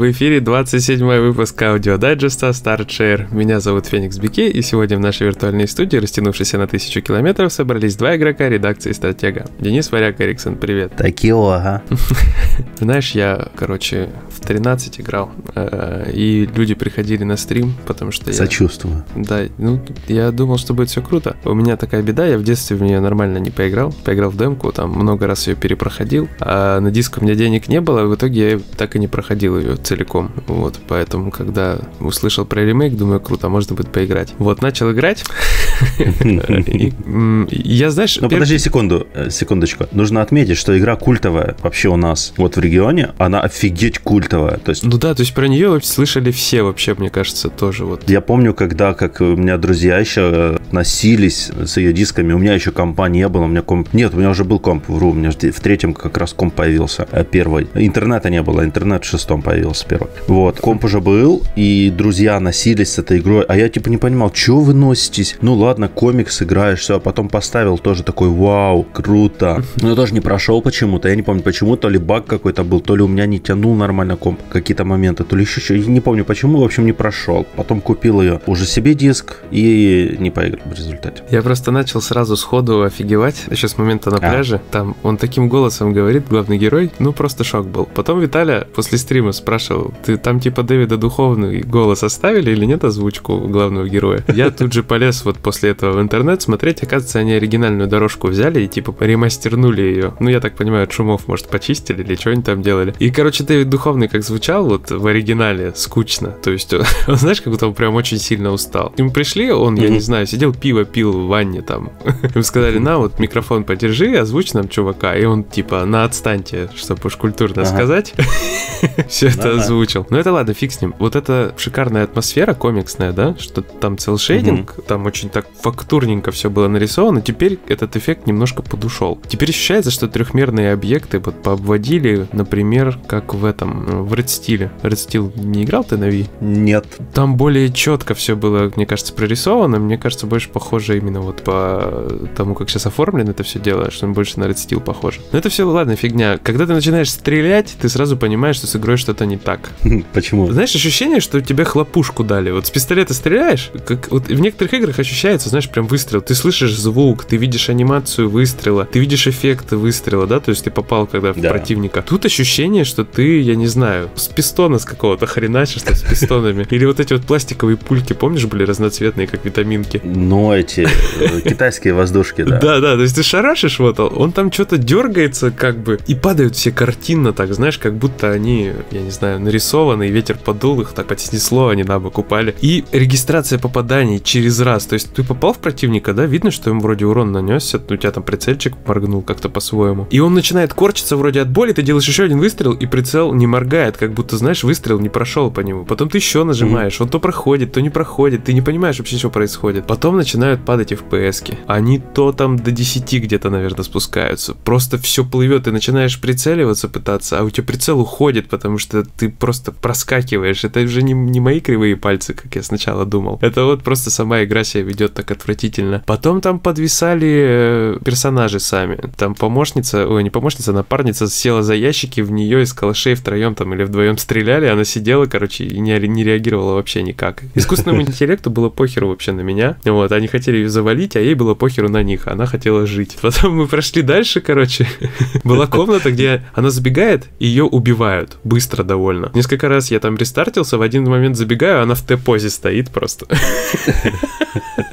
В эфире 27 выпуск аудиодайджеста Start Share. Меня зовут Феникс Бике, и сегодня в нашей виртуальной студии, растянувшейся на тысячу километров, собрались два игрока редакции Стратега. Денис Варяк Эриксон, привет. Такио, ага. Знаешь, я, короче, в 13 играл, э, и люди приходили на стрим, потому что я... Сочувствую. Да, ну, я думал, что будет все круто. У меня такая беда, я в детстве в нее нормально не поиграл. Поиграл в демку, там много раз ее перепроходил, а на диск у меня денег не было, в итоге я так и не проходил ее целиком. Вот, поэтому, когда услышал про ремейк, думаю, круто, можно будет поиграть. Вот, начал играть. Я, знаешь... Ну, подожди секунду, э, секундочку. Нужно отметить, что игра культовая вообще у нас. Вот в регионе она офигеть культовая. То есть... Ну да, то есть про нее слышали все вообще, мне кажется, тоже вот. Я помню, когда, как у меня друзья еще э, носились с ее дисками, у меня еще компа не было, у меня комп... Нет, у меня уже был комп, вру, у меня в третьем как раз комп появился, э, первый. Интернета не было было, интернет в шестом появился первый. Вот, комп уже был, и друзья носились с этой игрой, а я типа не понимал, что вы носитесь? Ну ладно, комикс играешь, все, а потом поставил тоже такой, вау, круто. Но я тоже не прошел почему-то, я не помню почему, то ли баг какой-то был, то ли у меня не тянул нормально комп какие-то моменты, то ли еще что, не помню почему, в общем, не прошел. Потом купил ее уже себе диск и не поиграл в результате. Я просто начал сразу сходу офигевать, еще с момента на а. пляже, там он таким голосом говорит, главный герой, ну просто шок был. Потом Виталя после стрима спрашивал, ты там типа Дэвида Духовный голос оставили или нет озвучку главного героя? Я тут же полез вот после этого в интернет смотреть, оказывается, они оригинальную дорожку взяли и типа ремастернули ее. Ну, я так понимаю, от шумов, может, почистили или что они там делали. И, короче, Дэвид Духовный как звучал вот в оригинале, скучно. То есть, он, знаешь, как будто он прям очень сильно устал. Ему пришли, он, я не знаю, сидел пиво пил в ванне там. Ему сказали, на, вот микрофон подержи, озвучь нам чувака. И он типа, на отстаньте, чтобы уж культурно сказать. все это озвучил. Но это ладно, фиг с ним. Вот эта шикарная атмосфера комиксная, да, что там целшейдинг, там очень так фактурненько все было нарисовано, теперь этот эффект немножко подушел. Теперь ощущается, что трехмерные объекты вот пообводили, например, как в этом, в Red Steel. Red Steel не играл ты на Wii? Нет. Там более четко все было, мне кажется, прорисовано. Мне кажется, больше похоже именно вот по тому, как сейчас оформлено это все дело, что он больше на Red Steel похоже. Но это все, ладно, фигня. Когда ты начинаешь стрелять, ты сразу понимаешь, что с игрой что-то не так. Почему? Знаешь, ощущение, что тебе хлопушку дали. Вот с пистолета стреляешь, как вот в некоторых играх ощущается, знаешь, прям выстрел. Ты слышишь звук, ты видишь анимацию выстрела, ты видишь эффекты выстрела, да, то есть ты попал когда в да. противника. Тут ощущение, что ты, я не знаю, с пистона с какого-то хреначишь с пистонами. Или вот эти вот пластиковые пульки, помнишь, были разноцветные, как витаминки? Ну, эти э, китайские воздушки, да. Да, да, то есть ты шарашишь вот, он там что-то дергается как бы, и падают все картинно так, знаешь, как будто они я не знаю, нарисованы, и ветер подул их, так подснесло, они на бок упали. И регистрация попаданий через раз. То есть ты попал в противника, да, видно, что ему вроде урон нанесся, у тебя там прицельчик моргнул как-то по-своему. И он начинает корчиться вроде от боли, ты делаешь еще один выстрел, и прицел не моргает, как будто, знаешь, выстрел не прошел по нему. Потом ты еще нажимаешь, mm-hmm. он то проходит, то не проходит, ты не понимаешь вообще, что происходит. Потом начинают падать FPS. -ки. Они то там до 10 где-то, наверное, спускаются. Просто все плывет, ты начинаешь прицеливаться пытаться, а у тебя прицел уходит, потому что ты просто проскакиваешь. Это уже не, не мои кривые пальцы, как я сначала думал. Это вот просто сама игра себя ведет так отвратительно. Потом там подвисали э, персонажи сами. Там помощница, ой, не помощница, напарница села за ящики, в нее из калашей втроем там или вдвоем стреляли, она сидела, короче, и не, не реагировала вообще никак. Искусственному интеллекту было похеру вообще на меня. Вот, они хотели ее завалить, а ей было похеру на них. Она хотела жить. Потом мы прошли дальше, короче. Была комната, где она забегает, ее убивают быстро довольно. Несколько раз я там рестартился, в один момент забегаю, она в Т-позе стоит просто.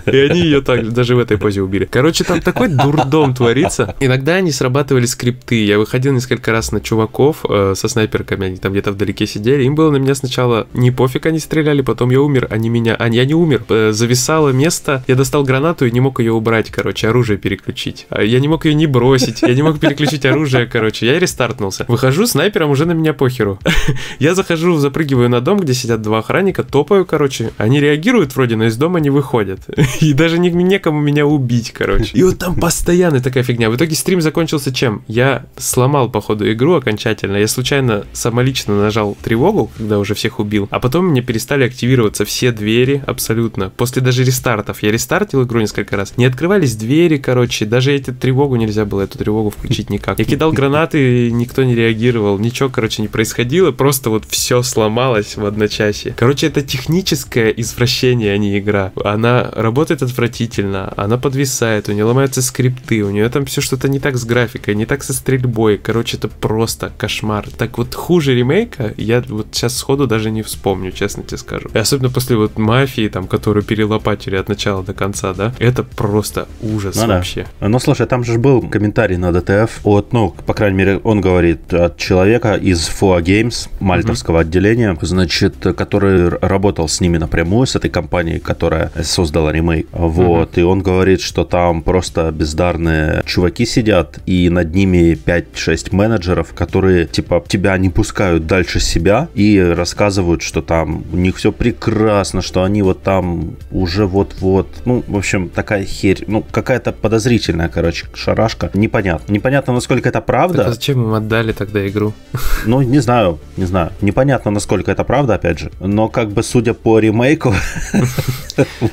И они ее так даже в этой позе убили. Короче, там такой дурдом творится. Иногда они срабатывали скрипты. Я выходил несколько раз на чуваков э, со снайперками, они там где-то вдалеке сидели. Им было на меня сначала не пофиг, они стреляли, потом я умер, они меня... А, я не умер. Э, зависало место, я достал гранату и не мог ее убрать, короче, оружие переключить. А я не мог ее не бросить, я не мог переключить оружие, короче. Я рестартнулся. Выхожу, снайпером уже на меня похеру. Я захожу, запрыгиваю на дом, где сидят два охранника, топаю, короче. Они реагируют вроде, но из дома не выходят. И даже не, некому меня убить, короче. И вот там постоянно такая фигня. В итоге стрим закончился чем? Я сломал, походу, игру окончательно. Я случайно самолично нажал тревогу, когда уже всех убил. А потом мне перестали активироваться все двери абсолютно. После даже рестартов. Я рестартил игру несколько раз. Не открывались двери, короче. Даже эти тревогу нельзя было, эту тревогу включить никак. Я кидал гранаты, никто не реагировал. Ничего, короче, не происходило. Просто вот все сломалось в одночасье. Короче, это техническое извращение, а не игра. Она работает отвратительно, она подвисает, у нее ломаются скрипты, у нее там все что-то не так с графикой, не так со стрельбой. Короче, это просто кошмар. Так вот, хуже ремейка я вот сейчас сходу даже не вспомню, честно тебе скажу. И особенно после вот мафии, там, которую перелопатили от начала до конца, да, это просто ужас ну, вообще. Да. Ну, слушай, там же был комментарий на ДТФ от, ну, по крайней мере, он говорит от человека из FOA Games, мальтовского mm-hmm. отделения, значит, который работал с ними напрямую, с этой компанией, которая создала ремейк. Вот, mm-hmm. и он говорит, что там просто бездарные чуваки сидят, и над ними 5-6 менеджеров, которые, типа, тебя не пускают дальше себя и рассказывают, что там у них все прекрасно, что они вот там уже вот-вот. Ну, в общем, такая херь, ну, какая-то подозрительная, короче, шарашка. Непонятно. Непонятно, насколько это правда. Так а зачем им отдали тогда игру? Ну, не знаю, не знаю. Непонятно, насколько это правда, опять же. Но как бы судя по ремейку...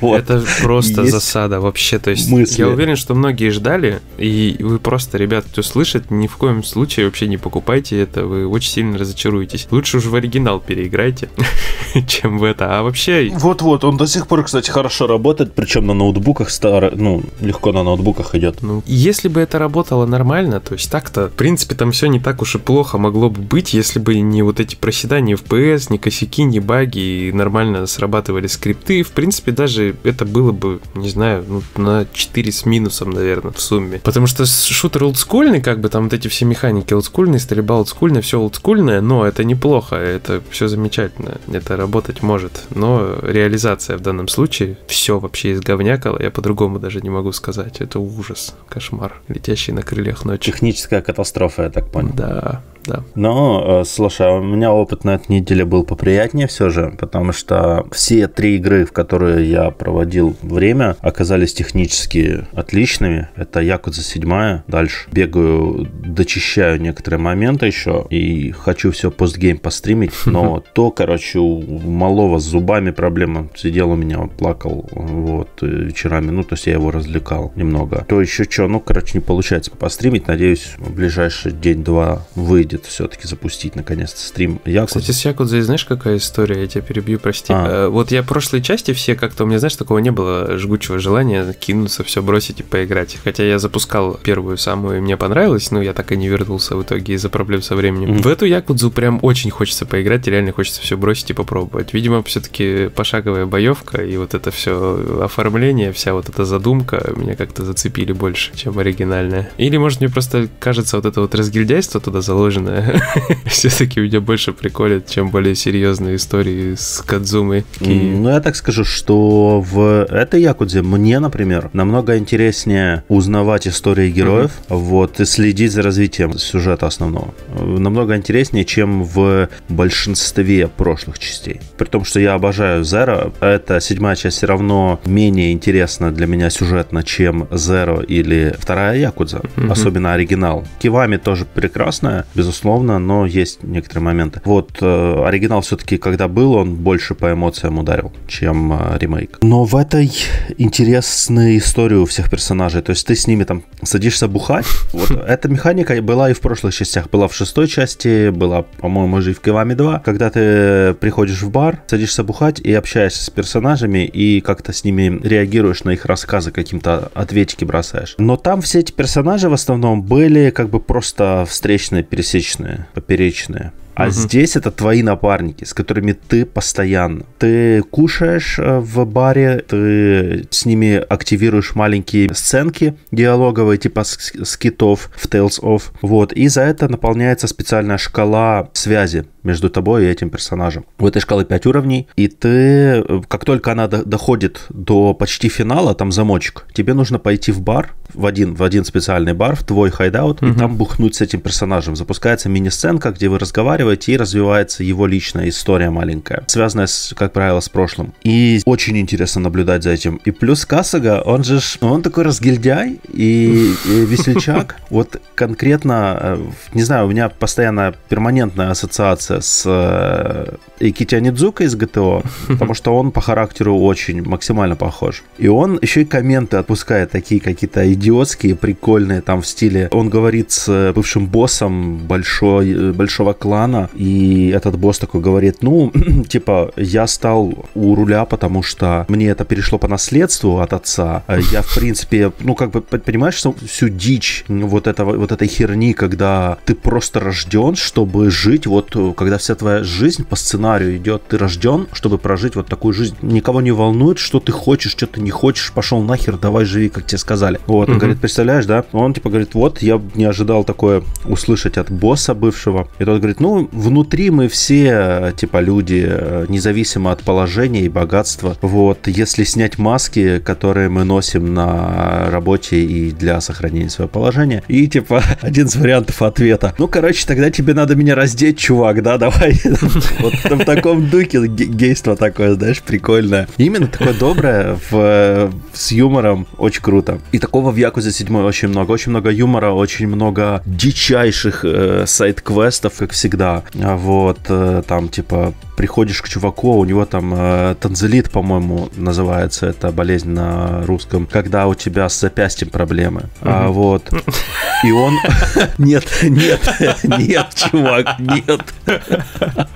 Это просто засада вообще. То есть я уверен, что многие ждали, и вы просто, ребят, кто слышит, ни в коем случае вообще не покупайте это, вы очень сильно разочаруетесь. Лучше уже в оригинал переиграйте, чем в это. А вообще... Вот-вот, он до сих пор, кстати, хорошо работает, причем на ноутбуках старый, ну, легко на ноутбуках идет. Ну, если бы это работало нормально, то есть так-то, в принципе, там все не так уж и плохо могло бы быть, если бы не вот эти проседания FPS, ни косяки, ни баги, и нормально срабатывали скрипты. В принципе, даже это было бы, не знаю, ну, на 4 с минусом, наверное, в сумме. Потому что шутер олдскульный, как бы там вот эти все механики олдскульные, стрельба олдскульная, все олдскульное, но это неплохо, это все замечательно, это работать может. Но реализация в данном случае все вообще изговнякало, я по-другому даже не могу сказать. Это ужас, кошмар, летящий на крыльях ночи. Техническая катастрофа, я так понял. Да, да. Но, э, слушай, у меня опыт на этой неделе был поприятнее все же, потому что все три игры, в которые я проводил время, оказались технически отличными. Это Якудза 7, дальше бегаю, дочищаю некоторые моменты еще и хочу все постгейм постримить, но то, короче, у малого с зубами проблема. Сидел у меня, плакал вот вечерами, ну, то есть я его развлекал немного. То еще что, ну, короче, не получается постримить, надеюсь, в ближайший день-два выйдет будет все-таки запустить наконец-то стрим Якудзы. Кстати, с Якудзой знаешь, какая история? Я тебя перебью, прости. А. Э, вот я прошлой части все как-то, у меня, знаешь, такого не было жгучего желания кинуться, все бросить и поиграть. Хотя я запускал первую самую, и мне понравилось, но я так и не вернулся в итоге из-за проблем со временем. Mm-hmm. В эту Якудзу прям очень хочется поиграть, реально хочется все бросить и попробовать. Видимо, все-таки пошаговая боевка и вот это все оформление, вся вот эта задумка меня как-то зацепили больше, чем оригинальная. Или, может, мне просто кажется, вот это вот разгильдяйство туда заложено наверное, все-таки меня больше приколят, чем более серьезные истории с Кадзумой. Ну, я так скажу, что в этой Якудзе мне, например, намного интереснее узнавать истории героев, mm-hmm. вот, и следить за развитием сюжета основного. Намного интереснее, чем в большинстве прошлых частей. При том, что я обожаю Zero, эта седьмая часть все равно менее интересна для меня сюжетно, чем Zero или вторая Якудза, mm-hmm. особенно оригинал. Кивами тоже прекрасная, безусловно, безусловно, но есть некоторые моменты. Вот э, оригинал все-таки, когда был, он больше по эмоциям ударил, чем э, ремейк. Но в этой интересная история у всех персонажей. То есть ты с ними там садишься бухать. Вот эта механика была и в прошлых частях. Была в шестой части, была, по-моему, уже и в Кивами 2. Когда ты приходишь в бар, садишься бухать и общаешься с персонажами, и как-то с ними реагируешь на их рассказы, каким-то ответики бросаешь. Но там все эти персонажи в основном были как бы просто встречные, пересечные поперечные, поперечные. А угу. здесь это твои напарники, с которыми ты постоянно. Ты кушаешь э, в баре, ты с ними активируешь маленькие сценки диалоговые, типа скитов в Tales of. Вот, и за это наполняется специальная шкала связи между тобой и этим персонажем. У этой шкалы 5 уровней, и ты, э, как только она доходит до почти финала, там замочек, тебе нужно пойти в бар, в один, в один специальный бар, в твой hideout, угу. и там бухнуть с этим персонажем. Запускается мини-сценка, где вы разговариваете, разговариваете, и развивается его личная история маленькая, связанная, с, как правило, с прошлым. И очень интересно наблюдать за этим. И плюс Касага, он же, он такой разгильдяй и, и весельчак. Вот конкретно, э, не знаю, у меня постоянно перманентная ассоциация с э, Икити Анидзука из ГТО, потому что он по характеру очень максимально похож. И он еще и комменты отпускает такие какие-то идиотские, прикольные, там в стиле. Он говорит с бывшим боссом большой, большого клана, и этот босс такой говорит, ну, типа, я стал у руля, потому что мне это перешло по наследству от отца. Я, в принципе, ну, как бы, понимаешь, всю дичь вот, этого, вот этой херни, когда ты просто рожден, чтобы жить, вот, когда вся твоя жизнь по сценарию идет, ты рожден, чтобы прожить вот такую жизнь. Никого не волнует, что ты хочешь, что ты не хочешь, пошел нахер, давай живи, как тебе сказали. Вот, он говорит, представляешь, да? Он, типа, говорит, вот, я не ожидал такое услышать от босса бывшего. И тот говорит, ну, внутри мы все, типа, люди, независимо от положения и богатства. Вот, если снять маски, которые мы носим на работе и для сохранения своего положения, и, типа, один из вариантов ответа. Ну, короче, тогда тебе надо меня раздеть, чувак, да, давай. Вот в таком духе гейство такое, знаешь, прикольное. Именно такое доброе, с юмором, очень круто. И такого в Якузе 7 очень много. Очень много юмора, очень много дичайших э, сайт-квестов, как всегда. А вот, э, там, типа, приходишь к чуваку, а у него там э, танзелит, по-моему, называется эта болезнь на русском, когда у тебя с запястьем проблемы. Mm-hmm. А, вот. И он... Нет, нет, нет, чувак, нет.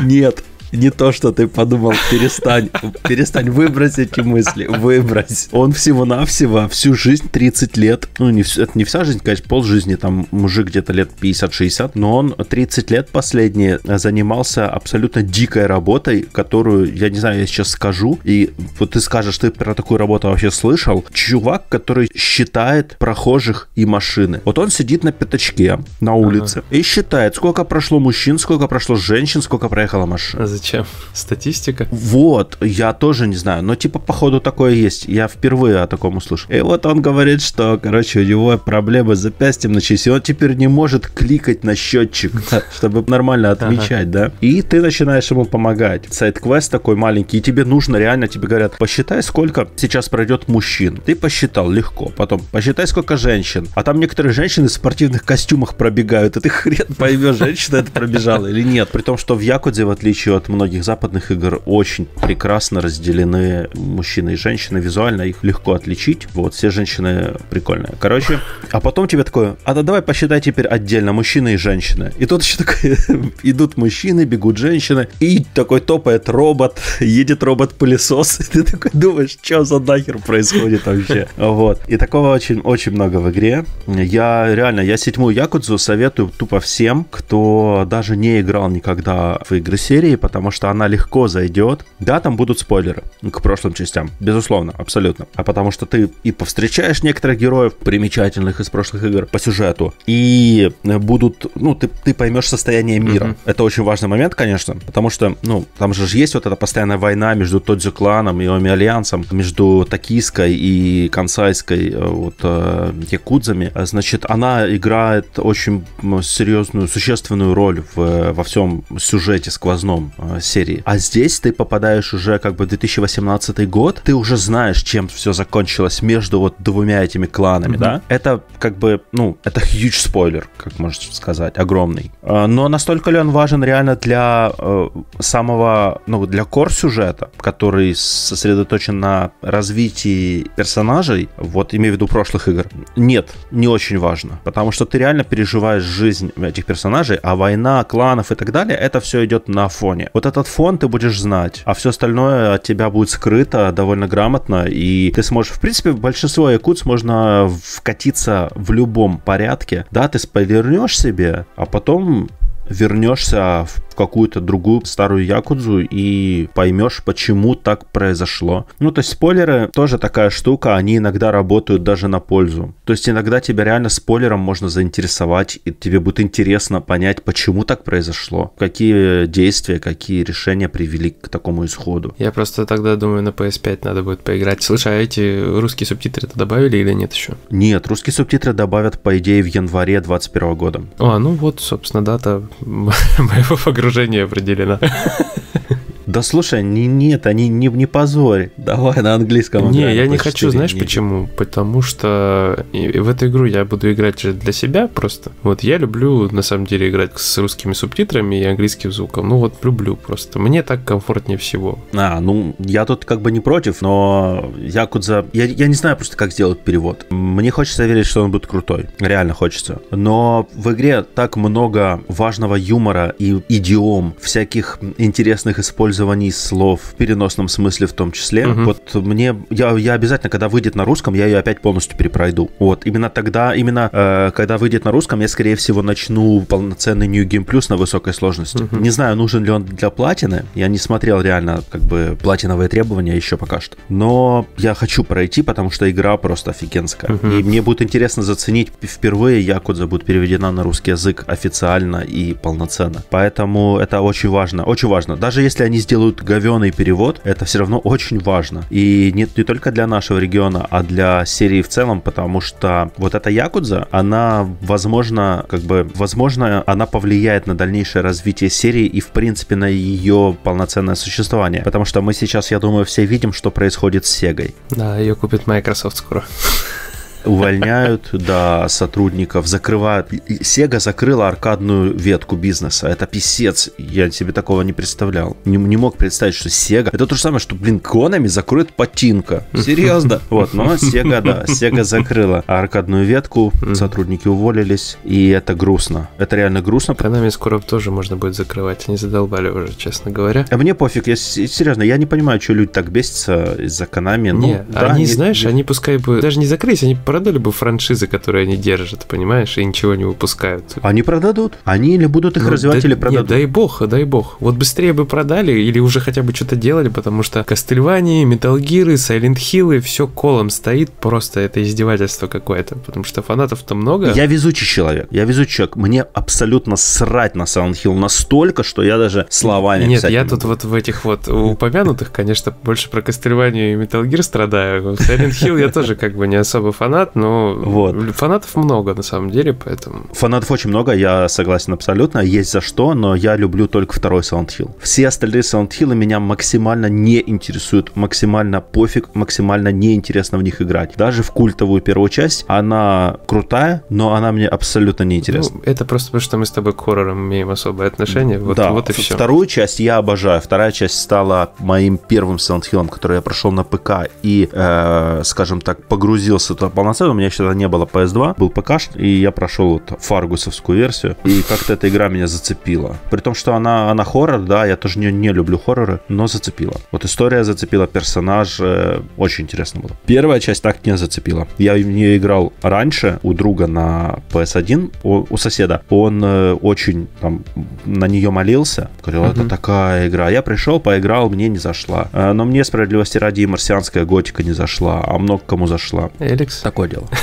Нет не то, что ты подумал, перестань, перестань, выбрось эти мысли, выбрось. Он всего-навсего всю жизнь, 30 лет, ну, не, это не вся жизнь, конечно, пол жизни, там мужик где-то лет 50-60, но он 30 лет последние занимался абсолютно дикой работой, которую, я не знаю, я сейчас скажу, и вот ты скажешь, ты про такую работу вообще слышал? Чувак, который считает прохожих и машины. Вот он сидит на пятачке на улице ага. и считает, сколько прошло мужчин, сколько прошло женщин, сколько проехала машин. Зачем? Статистика? Вот, я тоже не знаю, но типа походу такое есть. Я впервые о таком услышал. И вот он говорит, что, короче, у него проблемы с запястьем начались, и он теперь не может кликать на счетчик, чтобы нормально отмечать, да? И ты начинаешь ему помогать. Сайт-квест такой маленький, и тебе нужно реально, тебе говорят, посчитай, сколько сейчас пройдет мужчин. Ты посчитал легко. Потом посчитай, сколько женщин. А там некоторые женщины в спортивных костюмах пробегают, и ты хрен поймешь, женщина это пробежала или нет. При том, что в Якудзе, в отличие от многих западных игр очень прекрасно разделены мужчины и женщины визуально, их легко отличить. Вот, все женщины прикольные. Короче, а потом тебе такое, а да давай посчитай теперь отдельно мужчины и женщины. И тут еще такое, идут мужчины, бегут женщины, и такой топает робот, едет робот-пылесос, и ты такой думаешь, что за нахер происходит вообще. Вот. И такого очень, очень много в игре. Я реально, я седьмую Якудзу советую тупо всем, кто даже не играл никогда в игры серии, потому потому что она легко зайдет. Да, там будут спойлеры к прошлым частям, безусловно, абсолютно. А потому что ты и повстречаешь некоторых героев примечательных из прошлых игр по сюжету, и будут, ну, ты, ты поймешь состояние мира. Mm-hmm. Это очень важный момент, конечно, потому что, ну, там же есть вот эта постоянная война между Тодзю кланом и Оми Альянсом, между Токийской и Кансайской э, вот э, якудзами. Значит, она играет очень серьезную, существенную роль в, во всем сюжете сквозном э, серии. А здесь ты попадаешь уже как бы в 2018 год, ты уже знаешь, чем все закончилось между вот двумя этими кланами, mm-hmm. да? Это как бы, ну, это huge спойлер, как можно сказать, огромный. А, но настолько ли он важен реально для э, самого, ну, для кор сюжета, который сосредоточен на развитии персонажей, вот имею в виду прошлых игр? Нет, не очень важно, потому что ты реально переживаешь жизнь этих персонажей, а война кланов и так далее, это все идет на фоне. Вот этот фон ты будешь знать, а все остальное от тебя будет скрыто довольно грамотно, и ты сможешь, в принципе, большинство якутс можно вкатиться в любом порядке, да, ты спойлернешь себе, а потом вернешься в какую-то другую старую якудзу и поймешь, почему так произошло. Ну, то есть спойлеры тоже такая штука, они иногда работают даже на пользу. То есть иногда тебя реально спойлером можно заинтересовать, и тебе будет интересно понять, почему так произошло, какие действия, какие решения привели к такому исходу. Я просто тогда думаю, на PS5 надо будет поиграть. Слушай, а эти русские субтитры-то добавили или нет еще? Нет, русские субтитры добавят, по идее, в январе 2021 года. А, ну вот, собственно, дата моего погружения определена. Да слушай, не, нет, они не, не позорь. Давай на английском. Не, я не хочу, знаешь недели. почему? Потому что в эту игру я буду играть для себя просто. Вот я люблю на самом деле играть с русскими субтитрами и английским звуком. Ну вот люблю просто. Мне так комфортнее всего. А, ну я тут как бы не против, но Якудза... Я, я не знаю просто, как сделать перевод. Мне хочется верить, что он будет крутой. Реально хочется. Но в игре так много важного юмора и идиом, всяких интересных использований использовании слов в переносном смысле в том числе. Угу. Вот мне, я, я обязательно, когда выйдет на русском, я ее опять полностью перепройду. Вот, именно тогда, именно э, когда выйдет на русском, я, скорее всего, начну полноценный New Game Plus на высокой сложности. Угу. Не знаю, нужен ли он для платины. Я не смотрел реально, как бы, платиновые требования еще пока что. Но я хочу пройти, потому что игра просто офигенская. Угу. И мне будет интересно заценить впервые Якудза будет переведена на русский язык официально и полноценно. Поэтому это очень важно. Очень важно. Даже если они сделают говеный перевод, это все равно очень важно. И не, не только для нашего региона, а для серии в целом, потому что вот эта Якудза, она, возможно, как бы, возможно, она повлияет на дальнейшее развитие серии и, в принципе, на ее полноценное существование. Потому что мы сейчас, я думаю, все видим, что происходит с Сегой. Да, ее купит Microsoft скоро увольняют, да, сотрудников, закрывают. Sega закрыла аркадную ветку бизнеса. Это писец. Я себе такого не представлял. Не, не мог представить, что Sega... Это то же самое, что, блин, Konami закроет Патинка. Серьезно. Вот, но Sega, да, Sega закрыла аркадную ветку, сотрудники уволились, и это грустно. Это реально грустно. Konami скоро тоже можно будет закрывать. Они задолбали уже, честно говоря. А мне пофиг. Я, серьезно, я не понимаю, что люди так бесятся из-за Konami. Ну, не, да, они, знаешь, они пускай бы даже не закрылись, они продали бы франшизы, которые они держат, понимаешь, и ничего не выпускают. Они продадут. Они или будут их ну, развивать, да, или продадут. Нет, дай бог, дай бог. Вот быстрее бы продали или уже хотя бы что-то делали, потому что Кастельвании, Gear, Silent Hill, все колом стоит, просто это издевательство какое-то, потому что фанатов-то много. Я везучий человек, я везучий человек. Мне абсолютно срать на Silent Hill настолько, что я даже словами Нет, я тут вот в этих вот упомянутых, конечно, больше про Кастельванию и Gear страдаю. Silent Hill я тоже как бы не особо фанат, но вот. фанатов много на самом деле, поэтому... Фанатов очень много, я согласен абсолютно, есть за что, но я люблю только второй Silent Hill. Все остальные Silent Hill меня максимально не интересуют, максимально пофиг, максимально неинтересно в них играть. Даже в культовую первую часть, она крутая, но она мне абсолютно не интересна. Ну, это просто потому, что мы с тобой к хоррорам имеем особое отношение, вот, да, вот и все. Вторую часть я обожаю, вторая часть стала моим первым Silent Hill, который я прошел на ПК и, э, скажем так, погрузился туда полноценно, у меня еще тогда не было PS2, был ПК, и я прошел вот фаргусовскую версию, и как-то эта игра меня зацепила. При том, что она, она хоррор, да, я тоже не, не люблю хорроры, но зацепила. Вот история зацепила, персонаж, э, очень интересно было. Первая часть так не зацепила. Я в нее играл раньше у друга на PS1, у, у соседа. Он э, очень там на нее молился, говорил, это такая игра. Я пришел, поиграл, мне не зашла. Э, но мне справедливости ради и марсианская готика не зашла, а много кому зашла. Эликс. Такое дело.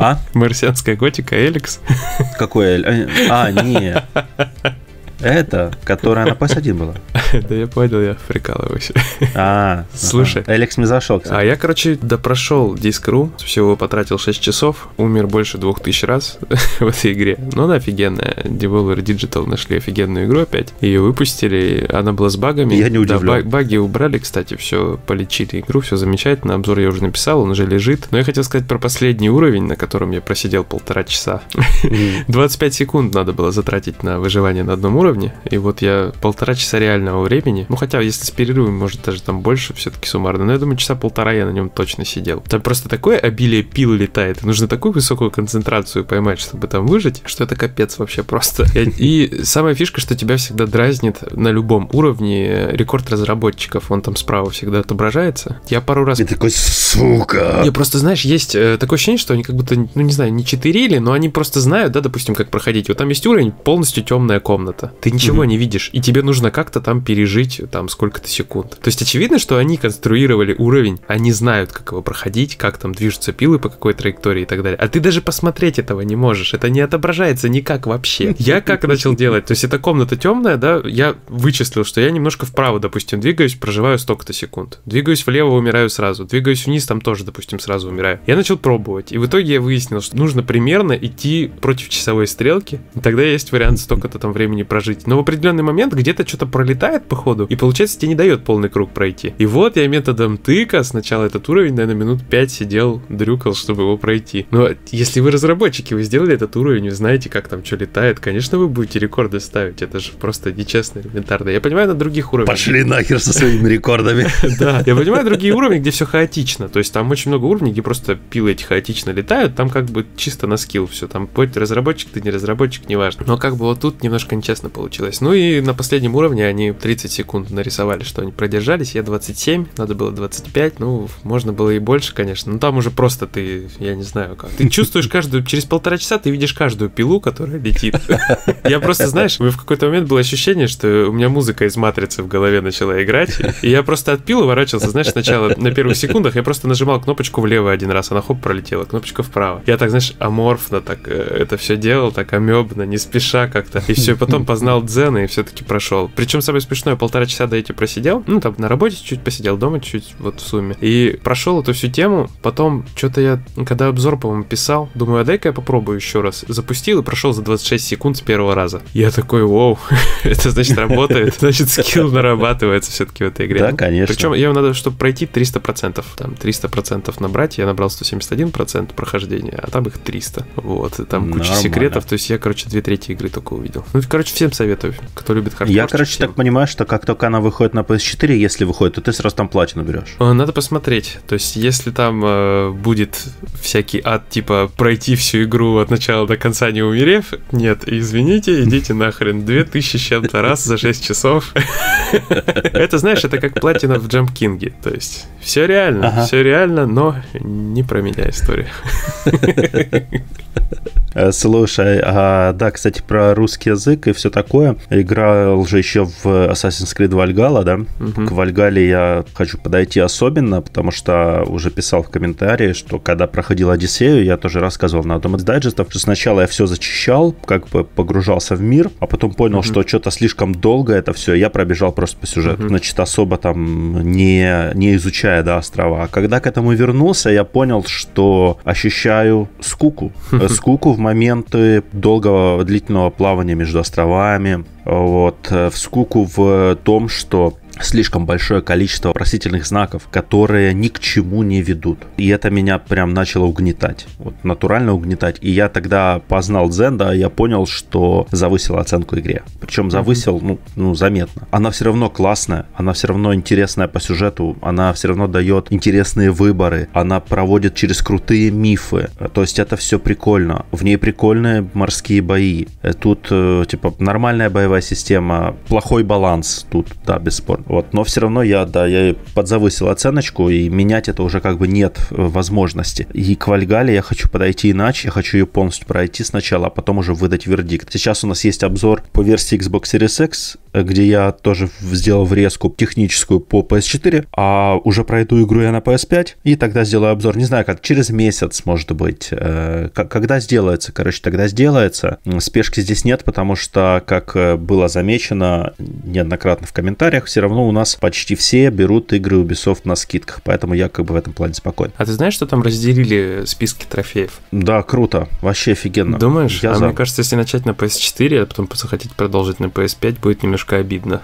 А? Марсианская готика, Эликс. Какой? А, не. Это, которая на PS1 была. Да я понял, я прикалываюсь. А, слушай. Алекс мне зашел, А я, короче, допрошел диск.ру, всего потратил 6 часов, умер больше 2000 раз в этой игре. Но она офигенная. Devolver Digital нашли офигенную игру опять. Ее выпустили, она была с багами. Я не удивлен. Да, баги убрали, кстати, все, полечили игру, все замечательно. Обзор я уже написал, он уже лежит. Но я хотел сказать про последний уровень, на котором я просидел полтора часа. 25 секунд надо было затратить на выживание на одном уровне уровне, и вот я полтора часа реального времени, ну хотя если с перерывом, может даже там больше все-таки суммарно, но я думаю, часа полтора я на нем точно сидел. Там просто такое обилие пил летает, нужно такую высокую концентрацию поймать, чтобы там выжить, что это капец вообще просто. И самая фишка, что тебя всегда дразнит на любом уровне рекорд разработчиков, он там справа всегда отображается. Я пару раз... И такой, сука! Не, просто знаешь, есть э, такое ощущение, что они как будто, ну не знаю, не читерили, но они просто знают, да, допустим, как проходить. Вот там есть уровень, полностью темная комната Ты ничего не видишь, и тебе нужно как-то там пережить там сколько-то секунд. То есть очевидно, что они конструировали уровень, они знают, как его проходить, как там движутся пилы по какой траектории и так далее. А ты даже посмотреть этого не можешь. Это не отображается никак вообще. Я как начал делать? То есть эта комната темная, да, я вычислил, что я немножко вправо, допустим, двигаюсь, проживаю столько-то секунд. Двигаюсь влево, умираю сразу. Двигаюсь вниз, там тоже, допустим, сразу умираю. Я начал пробовать. И в итоге я выяснил, что нужно примерно идти против часовой стрелки. И тогда есть вариант столько-то там времени прожить. Но в определенный момент где-то что-то пролетает по ходу, и получается тебе не дает полный круг пройти. И вот я методом тыка сначала этот уровень, наверное, минут 5 сидел, дрюкал, чтобы его пройти. Но если вы разработчики, вы сделали этот уровень, вы знаете, как там что летает, конечно, вы будете рекорды ставить. Это же просто нечестно, элементарно. Я понимаю, на других уровнях. Пошли нахер со своими рекордами. Да, я понимаю другие уровни, где все хаотично. То есть там очень много уровней, где просто пилы эти хаотично летают. Там как бы чисто на скилл все. Там будь разработчик, ты не разработчик, неважно. Но как бы вот тут немножко нечестно получилось. Ну и на последнем уровне они 30 секунд нарисовали, что они продержались. Я 27, надо было 25. Ну, можно было и больше, конечно. Но там уже просто ты, я не знаю как. Ты чувствуешь каждую, через полтора часа ты видишь каждую пилу, которая летит. Я просто, знаешь, в какой-то момент было ощущение, что у меня музыка из матрицы в голове начала играть. И я просто от пил уворачивался, знаешь, сначала на первых секундах я просто нажимал кнопочку влево один раз, она хоп пролетела, кнопочка вправо. Я так, знаешь, аморфно так э, это все делал, так амебно, не спеша как-то. И все, потом познал дзена и все-таки прошел. Причем самое смешное, полтора часа до эти просидел, ну там на работе чуть посидел, дома чуть вот в сумме. И прошел эту всю тему, потом что-то я, когда обзор, по-моему, писал, думаю, а дай-ка я попробую еще раз. Запустил и прошел за 26 секунд с первого раза. Я такой, вау, это значит работает, значит скилл нарабатывается все-таки в этой игре. Да, конечно. Причем ее надо, чтобы пройти 300%. Там 300% набрать, я набрал 171% прохождения, а там их 300. Вот, и там куча секретов, то есть я, короче, две трети игры только увидел. Ну, короче, всем советую, кто любит хардкор. Я, короче, так понимаю, что как только она выходит на PS4, если выходит, то ты сразу там платину берешь. Э, Надо посмотреть. То есть, если там э, будет всякий ад, типа пройти всю игру от начала до конца не умерев, нет, извините, идите нахрен. 2000 с чем-то раз за 6 часов. Это, знаешь, это как платина в Jump King. То есть, все реально, все реально, но не про меня история. Э, Слушай, а, да, кстати, про русский язык и все такое. Играл же еще в Assassin's Creed Valhalla, да? К Вальгале я хочу подойти особенно, потому что уже писал в комментарии, что когда проходил Одиссею, я тоже рассказывал на одном из дайджестов, что сначала я все зачищал, как бы погружался в мир, а потом понял, что что-то слишком долго это все, я пробежал просто по сюжету. Значит, особо там не, не изучая, да, острова. А когда к этому вернулся, я понял, что ощущаю скуку. Э, Скуку в моменты долгого длительного плавания между островами, вот, э, в скуку в том, что слишком большое количество просительных знаков, которые ни к чему не ведут. И это меня прям начало угнетать. Вот натурально угнетать. И я тогда познал дзен, да, я понял, что завысил оценку игре. Причем завысил, ну, ну, заметно. Она все равно классная, она все равно интересная по сюжету, она все равно дает интересные выборы, она проводит через крутые мифы. То есть это все прикольно. В ней прикольные морские бои. Э, Тут, э, типа, нормальная боевая система, плохой баланс тут, да, бесспорно. Вот, но все равно я, да, я подзавысил оценочку, и менять это уже как бы нет э, возможности. И к Вальгале я хочу подойти иначе, я хочу ее полностью пройти сначала, а потом уже выдать вердикт. Сейчас у нас есть обзор по версии Xbox Series X, э, где я тоже сделал врезку техническую по PS4, а уже пройду игру я на PS5, и тогда сделаю обзор, не знаю, как через месяц, может быть, э, когда сделается, короче, тогда сделается. Спешки здесь нет, потому что, как было замечено неоднократно в комментариях, все равно у нас почти все берут игры Ubisoft на скидках, поэтому я как бы в этом плане спокоен. А ты знаешь, что там разделили списки трофеев? Да, круто, вообще офигенно. Думаешь? Я а за. мне кажется, если начать на PS4, а потом захотеть продолжить на PS5, будет немножко обидно.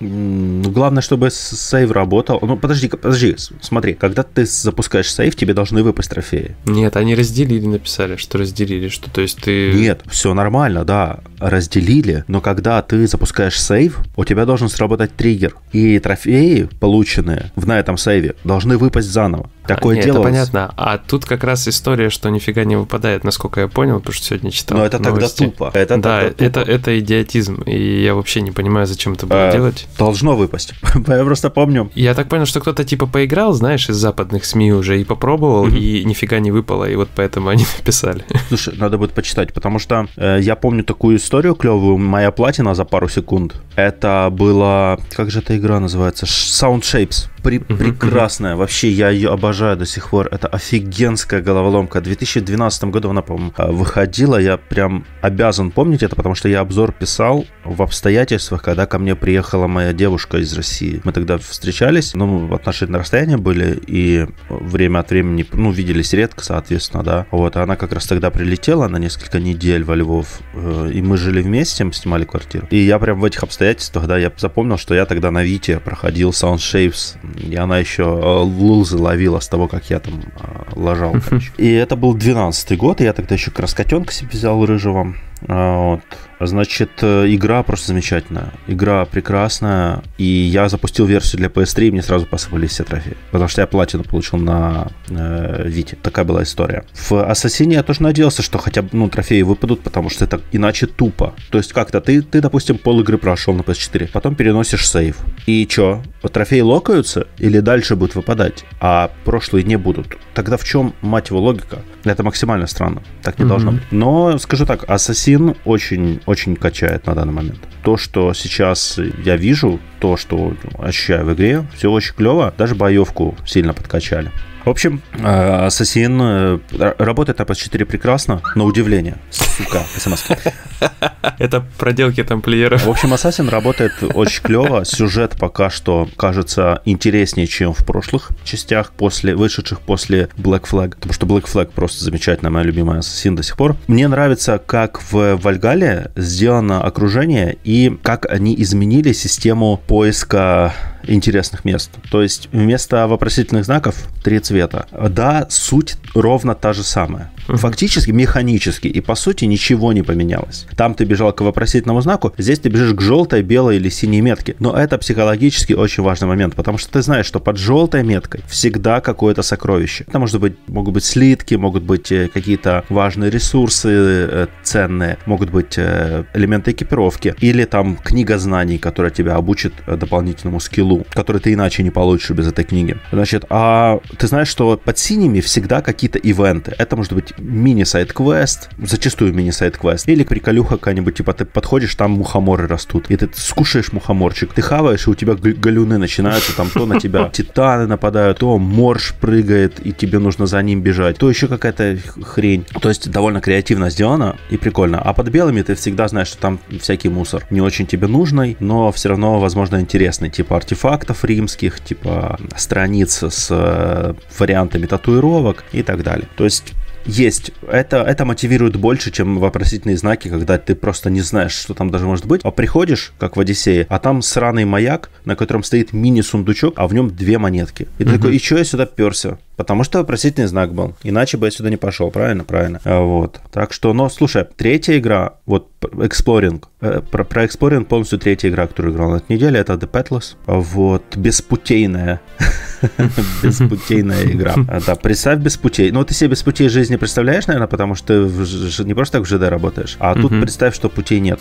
Ну, главное, чтобы сейв работал. Ну, подожди, подожди, смотри, когда ты запускаешь сейв, тебе должны выпасть трофеи. Нет, они разделили, написали, что разделили, что то есть ты... Нет, все нормально, да, разделили, но когда ты запускаешь сейв, у тебя должен сработать триггер, и трофеи, полученные в на этом сейве, должны выпасть заново. Такое Нет, делалось. Это понятно. А тут как раз история, что нифига не выпадает, насколько я понял, потому что сегодня читал. Но это новости. тогда тупо. Это да, тогда тупо. это, это идиотизм. И я вообще не понимаю, зачем это было А, делать. Должно выпасть. Я просто помню. Я так понял, что кто-то типа поиграл, знаешь, из западных СМИ уже и попробовал, Мгм. и нифига не выпало, и вот поэтому они написали. Слушай, надо будет почитать, потому что э, я помню такую историю клевую. Моя платина за пару секунд. Это было... Как же эта игра называется? Sound Shapes. При- Мгм, прекрасная. Вообще, я ее обожаю до сих пор. Это офигенская головоломка. В 2012 году она, по-моему, э, выходила. Я прям обязан помнить это, потому что я обзор писал в обстоятельствах, когда ко мне приехала моя девушка из России. Мы тогда встречались, ну, отношения на расстоянии были, и время от времени, ну, виделись редко, соответственно, да. Вот, она как раз тогда прилетела на несколько недель во Львов, э, и мы жили вместе, мы снимали квартиру. И я прям в этих обстоятельствах, да, я запомнил, что я тогда на Вите проходил Sound Shapes, и она еще э, лузы ловила с того, как я там э, лажал, короче. И это был 12 год, и я тогда еще краскотенка себе взял рыжего. Вот. Значит, э, игра просто замечательная. Игра прекрасная. И я запустил версию для PS3, и мне сразу посыпались все трофеи. Потому что я платину получил на э, Вите. Такая была история. В Ассасине я тоже надеялся, что хотя бы ну, трофеи выпадут, потому что это иначе тупо. То есть как-то ты, ты допустим, пол игры прошел на PS4, потом переносишь сейв. И чё? Вот трофеи локаются или дальше будут выпадать, а прошлые не будут? Тогда в чем, мать его, логика? Это максимально странно. Так не Мгм. должно быть. Но, скажу так, Ассасин очень, очень качает на данный момент. То, что сейчас я вижу, то, что ощущаю в игре, все очень клево. Даже боевку сильно подкачали. В общем, э, Ассасин э, р- работает на PS4 прекрасно, на удивление. Сука, смс. Это проделки тамплиеров. В общем, Ассасин работает очень клево. Сюжет пока что кажется интереснее, чем в прошлых частях, после, вышедших после Black Flag. Потому что Black Flag просто замечательная, моя любимая Ассасин до сих пор. Мне нравится, как в Вальгале сделано окружение и как они изменили систему поиска интересных мест. То есть вместо вопросительных знаков три цвета. Да, суть ровно та же самая. Фактически, механически и по сути ничего не поменялось. Там ты бежал к вопросительному знаку, здесь ты бежишь к желтой, белой или синей метке. Но это психологически очень важный момент, потому что ты знаешь, что под желтой меткой всегда какое-то сокровище. Это может быть, могут быть слитки, могут быть э, какие-то важные ресурсы э, ценные, могут быть э, элементы экипировки или там книга знаний, которая тебя обучит дополнительному скиллу, который ты иначе не получишь без этой книги. Значит, а ты знаешь, что под синими всегда какие-то ивенты. Это может быть мини-сайт-квест, зачастую мини-сайт-квест, или приколюха какая-нибудь, типа ты подходишь, там мухоморы растут, и ты скушаешь мухоморчик, ты хаваешь, и у тебя галюны начинаются, там то на тебя титаны нападают, то морж прыгает, и тебе нужно за ним бежать, то еще какая-то хрень. То есть довольно креативно сделано и прикольно. А под белыми ты всегда знаешь, что там всякий мусор. Не очень тебе нужный, но все равно, возможно, интересный. Типа артефактов римских, типа страниц с э, вариантами татуировок и так далее. То есть есть. Это, это мотивирует больше, чем вопросительные знаки, когда ты просто не знаешь, что там даже может быть. А приходишь, как в Одиссее, а там сраный маяк, на котором стоит мини-сундучок, а в нем две монетки. И ты Мгм. такой, и что я сюда перся? Потому что вопросительный знак был. Иначе бы я сюда не пошел, правильно? Правильно. А, Вот. Так что, но слушай, третья игра, вот Exploring. Э, Про, про Exploring полностью третья игра, которую играл на этой неделе, это The Petless. Вот. Беспутейная. Беспутейная игра. А, Да, представь без путей. Ну, ты себе без путей жизни представляешь, наверное, потому что ты не просто так в ЖД работаешь, а тут представь, что путей нет.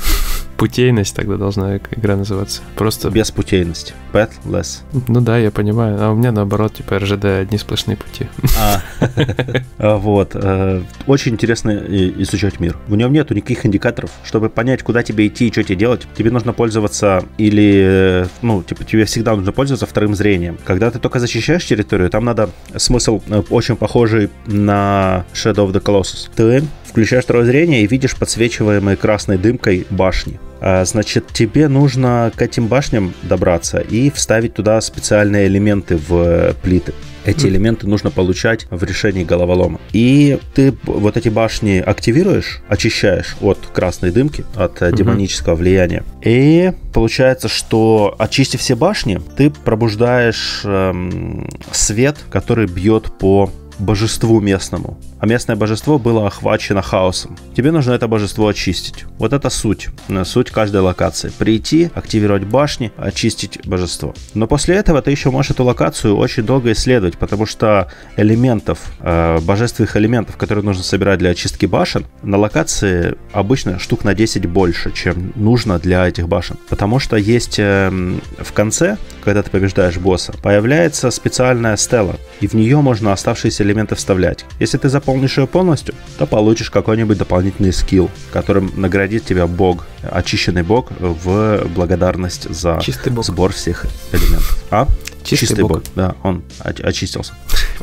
Путейность тогда должна игра называться. Просто... Без путейности. Petless. Ну да, я понимаю. А у меня наоборот, типа РЖД одни сплошные пути. А, А, Вот. э, Очень интересно и- изучать мир. В нем нету никаких индикаторов. Чтобы понять, куда тебе идти и что тебе делать, тебе нужно пользоваться или, э, ну, типа, тебе всегда нужно пользоваться вторым зрением. Когда ты только защищаешь территорию, там надо смысл э, очень похожий на Shadow of the Colossus. Ты включаешь второе зрение и видишь подсвечиваемые красной дымкой башни. А, Значит, тебе нужно к этим башням добраться и вставить туда специальные элементы в э, плиты. Эти элементы нужно получать в решении головолома. И ты вот эти башни активируешь, очищаешь от красной дымки, от э, демонического влияния. И получается, что очистив все башни, ты пробуждаешь эм, свет, который бьет по божеству местному. А местное божество было охвачено хаосом. Тебе нужно это божество очистить. Вот это суть. Э, суть каждой локации. Прийти, активировать башни, очистить божество. Но после этого ты еще можешь эту локацию очень долго исследовать, потому что элементов, э, божественных элементов, которые нужно собирать для очистки башен, на локации обычно штук на 10 больше, чем нужно для этих башен. Потому что есть э, в конце, когда ты побеждаешь босса, появляется специальная стела, и в нее можно оставшиеся элементы вставлять. Если ты заполнишь ее полностью, то получишь какой-нибудь дополнительный скилл, которым наградит тебя бог, очищенный бог в благодарность за сбор всех элементов. А? Чистый, Чистый бог. бог. Да, он очистился.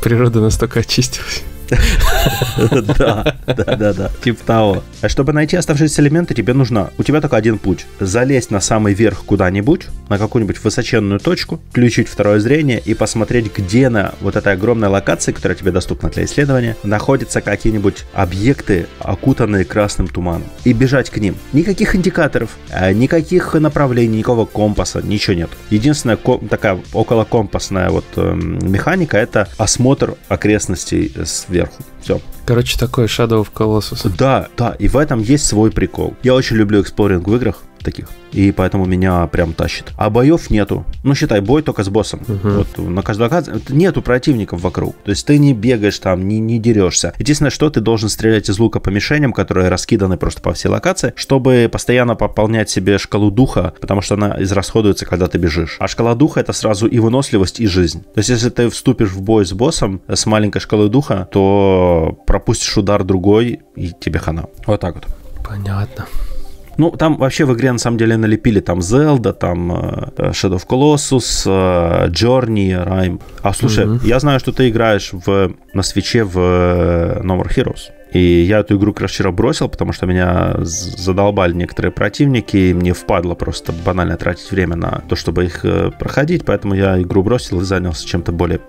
Природа настолько очистилась. Да, да, да, да, типа того. А чтобы найти оставшиеся элементы, тебе нужно, у тебя только один путь. Залезть на самый верх куда-нибудь, на какую-нибудь высоченную точку, включить второе зрение и посмотреть, где на вот этой огромной локации, которая тебе доступна для исследования, находятся какие-нибудь объекты, окутанные красным туманом. И бежать к ним. Никаких индикаторов, а никаких направлений, никакого компаса, ничего нет. Единственная такая околокомпасная вот э, механика это осмотр окрестностей сверху сверху. Все. Короче, такой Shadow of Colossus. Да, да, и в этом есть свой прикол. Я очень люблю эксплоринг в играх таких. И поэтому меня прям тащит. А боев нету. Ну, считай, бой только с боссом. Угу. Вот на каждой локации нету противников вокруг. То есть ты не бегаешь там, не, не дерешься. Единственное, что ты должен стрелять из лука по мишеням, которые раскиданы просто по всей локации, чтобы постоянно пополнять себе шкалу духа, потому что она израсходуется, когда ты бежишь. А шкала духа это сразу и выносливость, и жизнь. То есть если ты вступишь в бой с боссом с маленькой шкалой духа, то пропустишь удар другой, и тебе хана. Вот так вот. Понятно. Ну, там вообще в игре на самом деле налепили там Zelda, там э, Shadow of Colossus, э, Journey, Rime. А слушай, mm-hmm. я знаю, что ты играешь в, на свече в э, No More Heroes. И я эту игру раз вчера бросил, потому что меня задолбали некоторые противники, и мне впадло просто банально тратить время на то, чтобы их проходить, поэтому я игру бросил и занялся чем-то более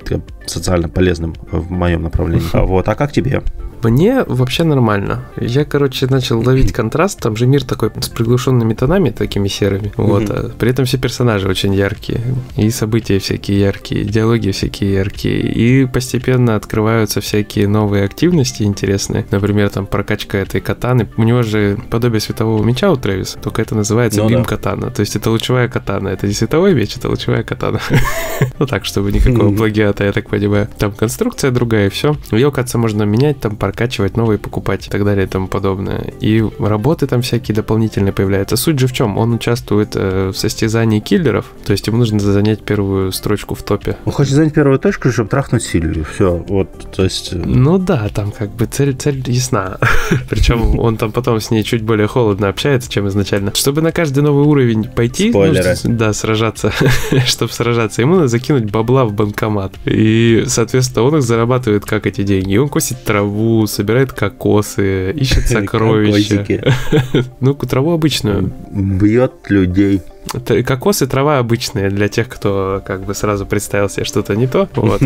социально полезным в моем направлении. Вот, а как тебе? Мне вообще нормально. Я, короче, начал ловить контраст. Там же мир такой с приглушенными тонами, такими серыми. Вот. А при этом все персонажи очень яркие. И события всякие яркие, диалоги всякие яркие. И постепенно открываются всякие новые активности интересные. Например, там прокачка этой катаны. У него же подобие светового меча у Трэвиса, только это называется ну, бим да. катана. То есть это лучевая катана. Это не световой меч, это лучевая катана. Ну так, чтобы никакого плагиата, я так понимаю. Там конструкция другая, и все. Ее, оказывается, можно менять, там прокачивать новые, покупать и так далее и тому подобное. И работы там всякие дополнительные появляются. Суть же в чем? Он участвует э, в состязании киллеров, то есть ему нужно занять первую строчку в топе. Он хочет занять первую точку, чтобы трахнуть Сильвию. Все, вот, то есть... Э, ну да, там как бы цель, цель ясна. Причем он там потом с ней чуть более холодно общается, чем изначально. Чтобы на каждый новый уровень пойти, Спойлеры. Ну, да, сражаться, чтобы сражаться, ему надо закинуть бабла в банкомат. И, соответственно, он их зарабатывает как эти деньги. Он косит траву, собирает кокосы, ищет сокровища. Ну, траву обычную. Бьет людей. Кокос и трава обычные для тех, кто как бы сразу представил себе что-то не то. Вот.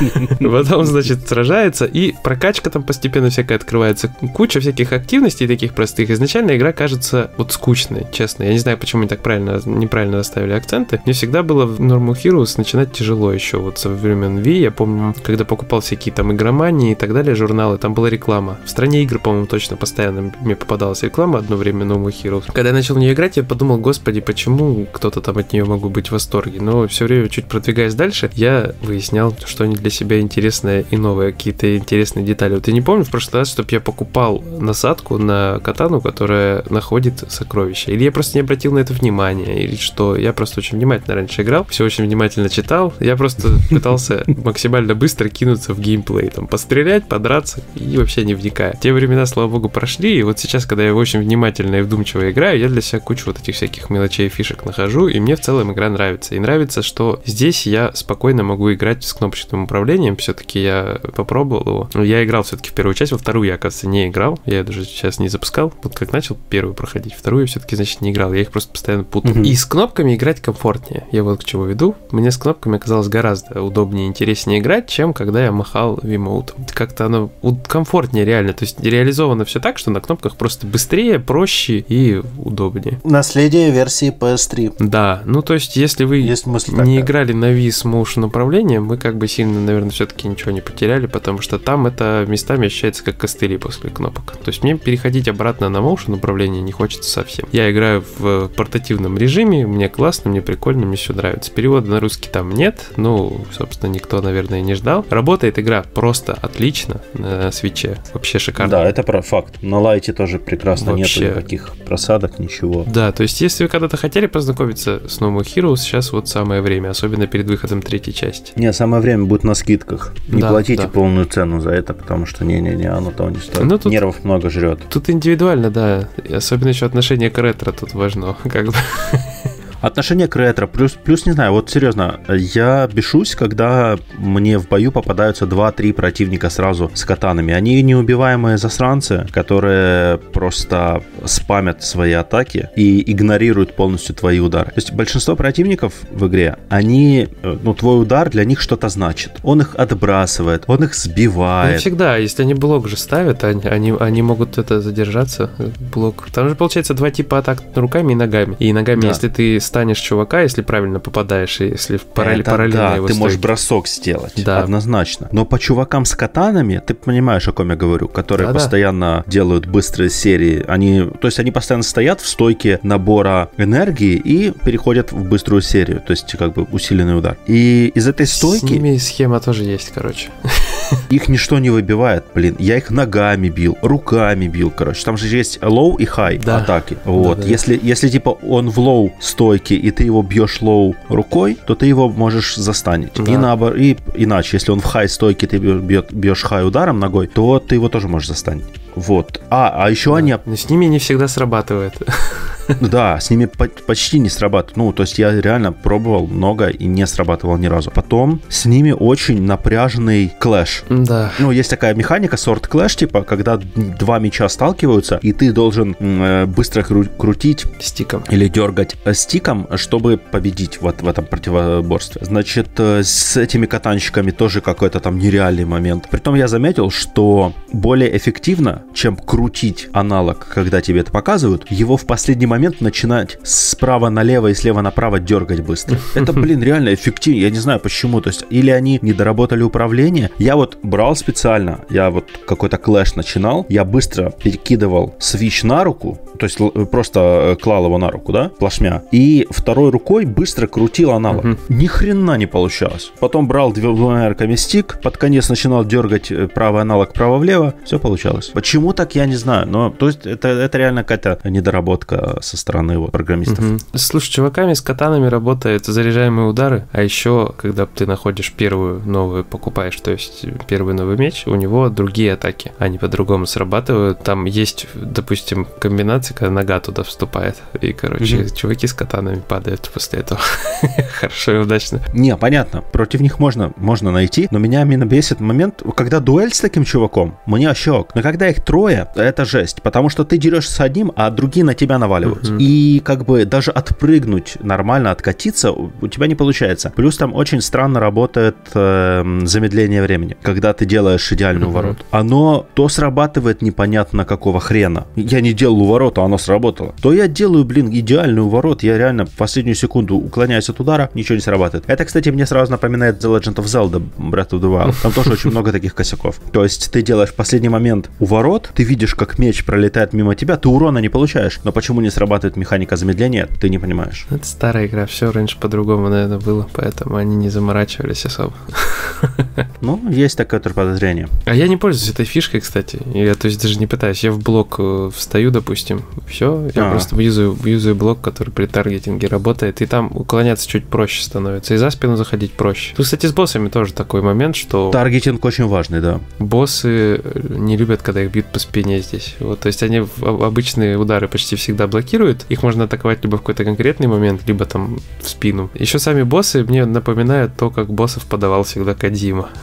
Потом, значит, сражается, и прокачка там постепенно всякая открывается. Куча всяких активностей таких простых. Изначально игра кажется вот скучной, честно. Я не знаю, почему они так правильно, неправильно расставили акценты. Мне всегда было в Normal Heroes начинать тяжело еще. Вот со времен Ви, я помню, когда покупал всякие там игромании и так далее, журналы, там была реклама. В стране игр, по-моему, точно постоянно мне попадалась реклама одно время Normal Heroes. Когда я начал в нее играть, я подумал, господи, почему кто-то там от нее могу быть в восторге. Но все время, чуть продвигаясь дальше, я выяснял, что они для себя интересное и новые, какие-то интересные детали. Вот я не помню в прошлый раз, чтобы я покупал насадку на катану, которая находит сокровища. Или я просто не обратил на это внимание, или что. Я просто очень внимательно раньше играл, все очень внимательно читал. Я просто пытался максимально быстро кинуться в геймплей, там, пострелять, подраться и вообще не вникая. Те времена, слава богу, прошли, и вот сейчас, когда я очень внимательно и вдумчиво играю, я для себя кучу вот этих всяких мелочей фишек нахожу, и мне в целом игра нравится. И нравится, что здесь я спокойно могу играть с кнопочным управлением, все-таки я попробовал его. Я играл все-таки в первую часть, во вторую я, оказывается, не играл, я даже сейчас не запускал, вот как начал первую проходить, вторую все-таки, значит, не играл, я их просто постоянно путал. Mm-hmm. И с кнопками играть комфортнее, я вот к чему веду. Мне с кнопками оказалось гораздо удобнее и интереснее играть, чем когда я махал вимоутом. Как-то оно комфортнее реально, то есть реализовано все так, что на кнопках просто быстрее, проще и удобнее. Наследие версии PS PS3. Да, ну то есть, если вы Есть мысль не такая. играли на Wii с motion управлением, мы как бы сильно, наверное, все-таки ничего не потеряли, потому что там это местами ощущается как костыли после кнопок. То есть мне переходить обратно на motion управление не хочется совсем. Я играю в портативном режиме, мне классно, мне прикольно, мне все нравится. Перевода на русский там нет, ну, собственно, никто, наверное, не ждал. Работает игра просто отлично на свече, вообще шикарно. Да, это про факт. На лайте тоже прекрасно, Вообще. нет никаких просадок, ничего. Да, то есть, если вы когда-то хотели познакомиться с No More Heroes, сейчас вот самое время, особенно перед выходом третьей части. Не, самое время будет на скидках. Не Да, платите да. полную цену за это, потому что не-не-не, оно того не стоит. Ну, тут- Нервов много жрет. Тут индивидуально, да. И особенно еще отношение к ретро тут важно. Как бы. Отношение к ретро, плюс, плюс, не знаю, вот серьезно, я бешусь, когда мне в бою попадаются 2-3 противника сразу с катанами. Они неубиваемые засранцы, которые просто спамят свои атаки и игнорируют полностью твои удары. То есть большинство противников в игре, они, э, ну, твой удар для них что-то значит. Он их отбрасывает, он их Не сбивает. всегда, если они блок же ставят, они, они, они могут это задержаться. э, Блок. Там же получается два типа атак руками и ногами. И ногами, Да. если ты станешь чувака, если правильно попадаешь, и если в параллель, Это параллельно да, его ты можешь стойки. бросок сделать, Да. однозначно. Но по чувакам с катанами, ты понимаешь, о ком я говорю, которые Да-да. постоянно делают быстрые серии. Они, то есть они постоянно стоят в стойке набора энергии и переходят в быструю серию, то есть как бы усиленный удар. И из этой С стойки ними схема тоже есть, короче. их ничто не выбивает, блин. Я их ногами бил, руками бил, короче. Там же есть low и high Да. атаки. Вот. Да-да-да. Если, если типа он в low стойке, и ты его бьешь low рукой, то ты его можешь застанить. Да. И, наоборот, и иначе, если он в high стойке, ты бьё- бьешь high ударом ногой, то ты его тоже можешь застанить. Вот. А, а еще они Но с ними не всегда срабатывает. Да, с ними по- почти не срабатывает. Ну, то есть я реально пробовал много и не срабатывал ни разу. Потом с ними очень напряженный clash. Да. Ну, есть такая механика, sword clash, типа, когда два меча сталкиваются, и ты должен э, быстро кру- крутить Стиком. или дергать э, стиком, чтобы победить вот в этом противоборстве. Значит, э, с этими катанщиками тоже какой-то там нереальный момент. Притом я заметил, что более эффективно, чем крутить аналог, когда тебе это показывают, его в последний момент начинать справа налево и слева направо дергать быстро. Это, блин, реально эффективнее. Я не знаю почему. То есть, или они не доработали управление. Я вот брал специально, я вот какой-то клэш начинал, я быстро перекидывал свич на руку, то есть просто э, клал его на руку, да, плашмя, и второй рукой быстро крутил аналог. Мгм. Ни хрена не получалось. Потом брал двумя руками стик, под конец начинал дергать э, правый аналог право-влево, все получалось. Почему так, я не знаю, но то есть это, это реально какая-то недоработка со стороны вот, программистов. Мгм. Слушай, чуваками с катанами работают заряжаемые удары, а еще, когда ты находишь первую новую, покупаешь, то есть первый новый меч, у него другие атаки, они по-другому срабатывают. Там есть, допустим, комбинация, когда нога туда вступает, и, короче, Мгм. чуваки с катанами падают после этого. Хорошо и удачно. Не, понятно, против них можно, можно найти, но меня именно бесит момент, когда дуэль с таким чуваком, мне щек. Но когда их трое, это жесть, потому что ты дерешься с одним, а другие на тебя наваливаются. Мгм. И как бы даже отпрыгнуть нормально, откатиться у тебя не получается. Плюс там очень странно работает эм, замедление времени, когда ты делаешь идеальный Мгм. уворот. Оно то срабатывает непонятно какого хрена. Я не делал уворот, а оно сработало. То я делаю, блин, идеальный уворот, я реально в последнюю секунду уклоняюсь от удара, ничего не срабатывает. Это, кстати, мне сразу напоминает The Legend of Zelda Breath of the Wild. Там тоже очень много таких косяков. То есть ты делаешь в последний момент уворот, ты видишь, как меч пролетает мимо тебя, ты урона не получаешь. Но почему не срабатывает механика замедления, ты не понимаешь. Это старая игра, все раньше по-другому, наверное, было, поэтому они не заморачивались особо. Ну, есть такое подозрение. А я не пользуюсь этой фишкой, кстати. Я, то есть, даже не пытаюсь. Я в блок э, встаю, допустим, все. Я А. просто юзаю, юзаю блок, который при таргетинге работает, и там уклоняться чуть проще становится. И за спину заходить проще. Тут, кстати, с боссами тоже такой момент, что Таргетинг очень важный, да. боссы э, не любят, когда их бьют по спине здесь. Вот, то есть они обычные удары почти всегда блокируют. Их можно атаковать либо в какой-то конкретный момент, либо там в спину. Еще сами боссы мне напоминают то, как боссов подавал всегда Кадима.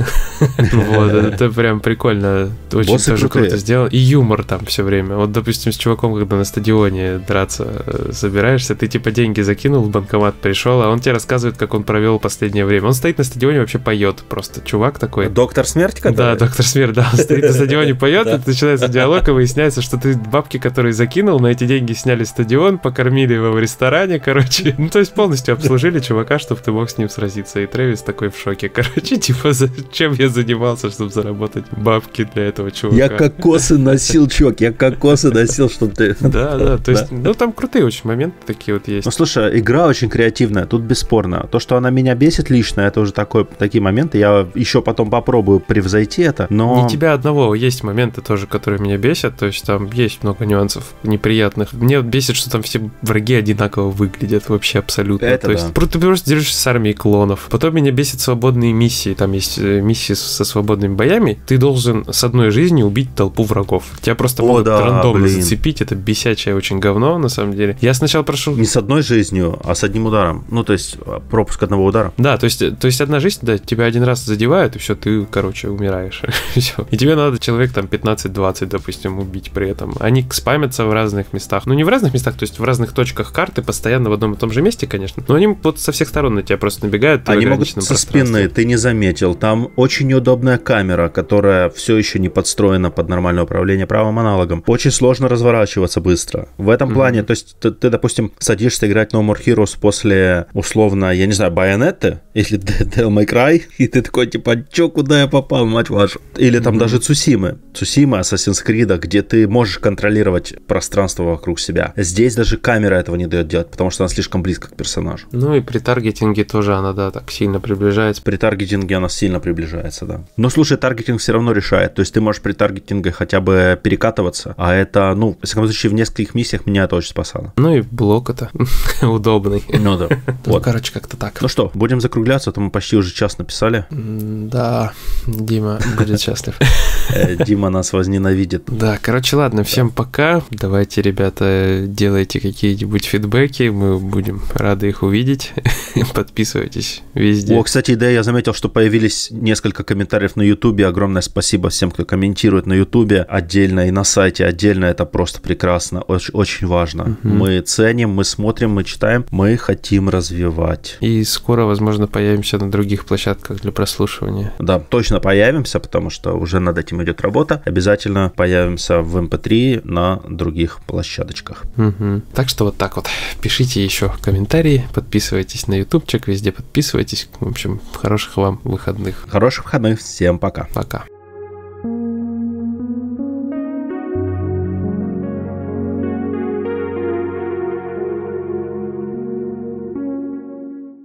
Вот, это прям прикольно. Очень тоже круто сделал. И юмор там все время. Вот, допустим, с чуваком, когда на стадионе драться э, собираешься, ты типа деньги закинул в банкомат, пришел, а он тебе рассказывает, как он провел последнее время. Он стоит на стадионе, вообще поет просто. Чувак такой. Доктор смерти, Да, доктор Смерть, да, он стоит на стадионе, поет, и начинается диалог, и выясняется, что ты бабки, которые закинул, на эти деньги сняли стадион, покормили его в ресторане, короче. Ну, то есть полностью обслужили чувака, чтобы ты мог с ним сразиться. И Трэвис такой в шоке, короче, типа, зачем я занимался, чтобы заработать бабки для этого чувака. Я кокосы носил, чувак, я кокосы носил, чтобы ты... Да, да, то есть, ну, там крутые очень моменты такие вот есть. Ну, слушай, игра очень креативная, тут бесспорно. То, что она меня бесит лично, это уже такой, такие моменты, я еще потом попробую превзойти это, но... Не тебя одного, есть моменты тоже, которые меня бесят, то есть там есть много нюансов неприятных. Мне бесит, что там все враги одинаково выглядят вообще абсолютно. Это то да. есть ты просто держишься с армией клонов. Потом меня бесит свободные миссии, там есть э, миссии со свободными боями. Ты должен с одной жизнью убить толпу врагов. Тебя просто О, могут да, рандомно блин. зацепить, это бесячее очень говно, на самом деле. Я сначала прошел... Не с одной жизнью, а с одним ударом. Ну, то есть а, пропуск одного удара. Да, то есть, то есть одна жизнь, да, тебя один раз задевают, и все, ты, короче, умираешь. Всё. И тебе надо человек там 15-20, допустим, убить при этом. Они спамятся в разных местах. Ну, не в разных местах, то есть в разных точках карты, постоянно в одном и том же месте, конечно. Но они вот со всех сторон на тебя просто набегают. Они могут со спины, ты не заметил. Там очень неудобная камера, которая все еще не подстроена под нормальное управление правым аналогом. Очень сложно разворачиваться быстро. В этом Мгм. плане, то есть ты, ты, допустим, садишься играть No More Heroes после, условно, я не знаю, Байонетты или Devil May Cry, и ты такой, типа, чё, куда я попал, мать вашу? Или там Мгм. даже Цусимы. Цусима, Assassin's Creed, где ты можешь контролировать пространство вокруг себя. Здесь даже камера этого не дает делать, потому что она слишком близко к персонажу. Ну и при таргетинге тоже она, да, так сильно приближается. При таргетинге она сильно приближается, да. Но слушай, таргетинг все равно решает. То есть ты можешь при таргетинге хотя бы перекатываться, а это, ну, в всяком случае, в нескольких миссиях меня это очень спасало. Ну и блок это удобный. Ну да. Ну, Вот. короче, как-то так. Ну что, будем закругляться, а то мы почти уже час написали. Да, Дима будет счастлив. Э, Дима нас возненавидит. Да, короче, ладно, всем пока. Давайте, ребята, делайте какие-нибудь фидбэки, мы будем рады их увидеть. Подписывайтесь везде. О, кстати, да, я заметил, что появились несколько комментариев на Ютубе. Огромное спасибо всем, кто комментирует на Ютубе отдельно и на сайте отдельно. Это просто прекрасно, очень, очень важно. Мгм. Мы ценим, мы смотрим, мы читаем, мы хотим развивать. И скоро, возможно, появимся на других площадках для прослушивания. Да, точно появимся, потому что уже над этим идет работа. Обязательно появимся в MP3 на других площадочках. Мгм. Так что вот так вот. Пишите еще комментарии, подписывайтесь на ютубчик, везде подписывайтесь. В общем, хороших вам выходных. Хороших выходных, всем пока. Пока.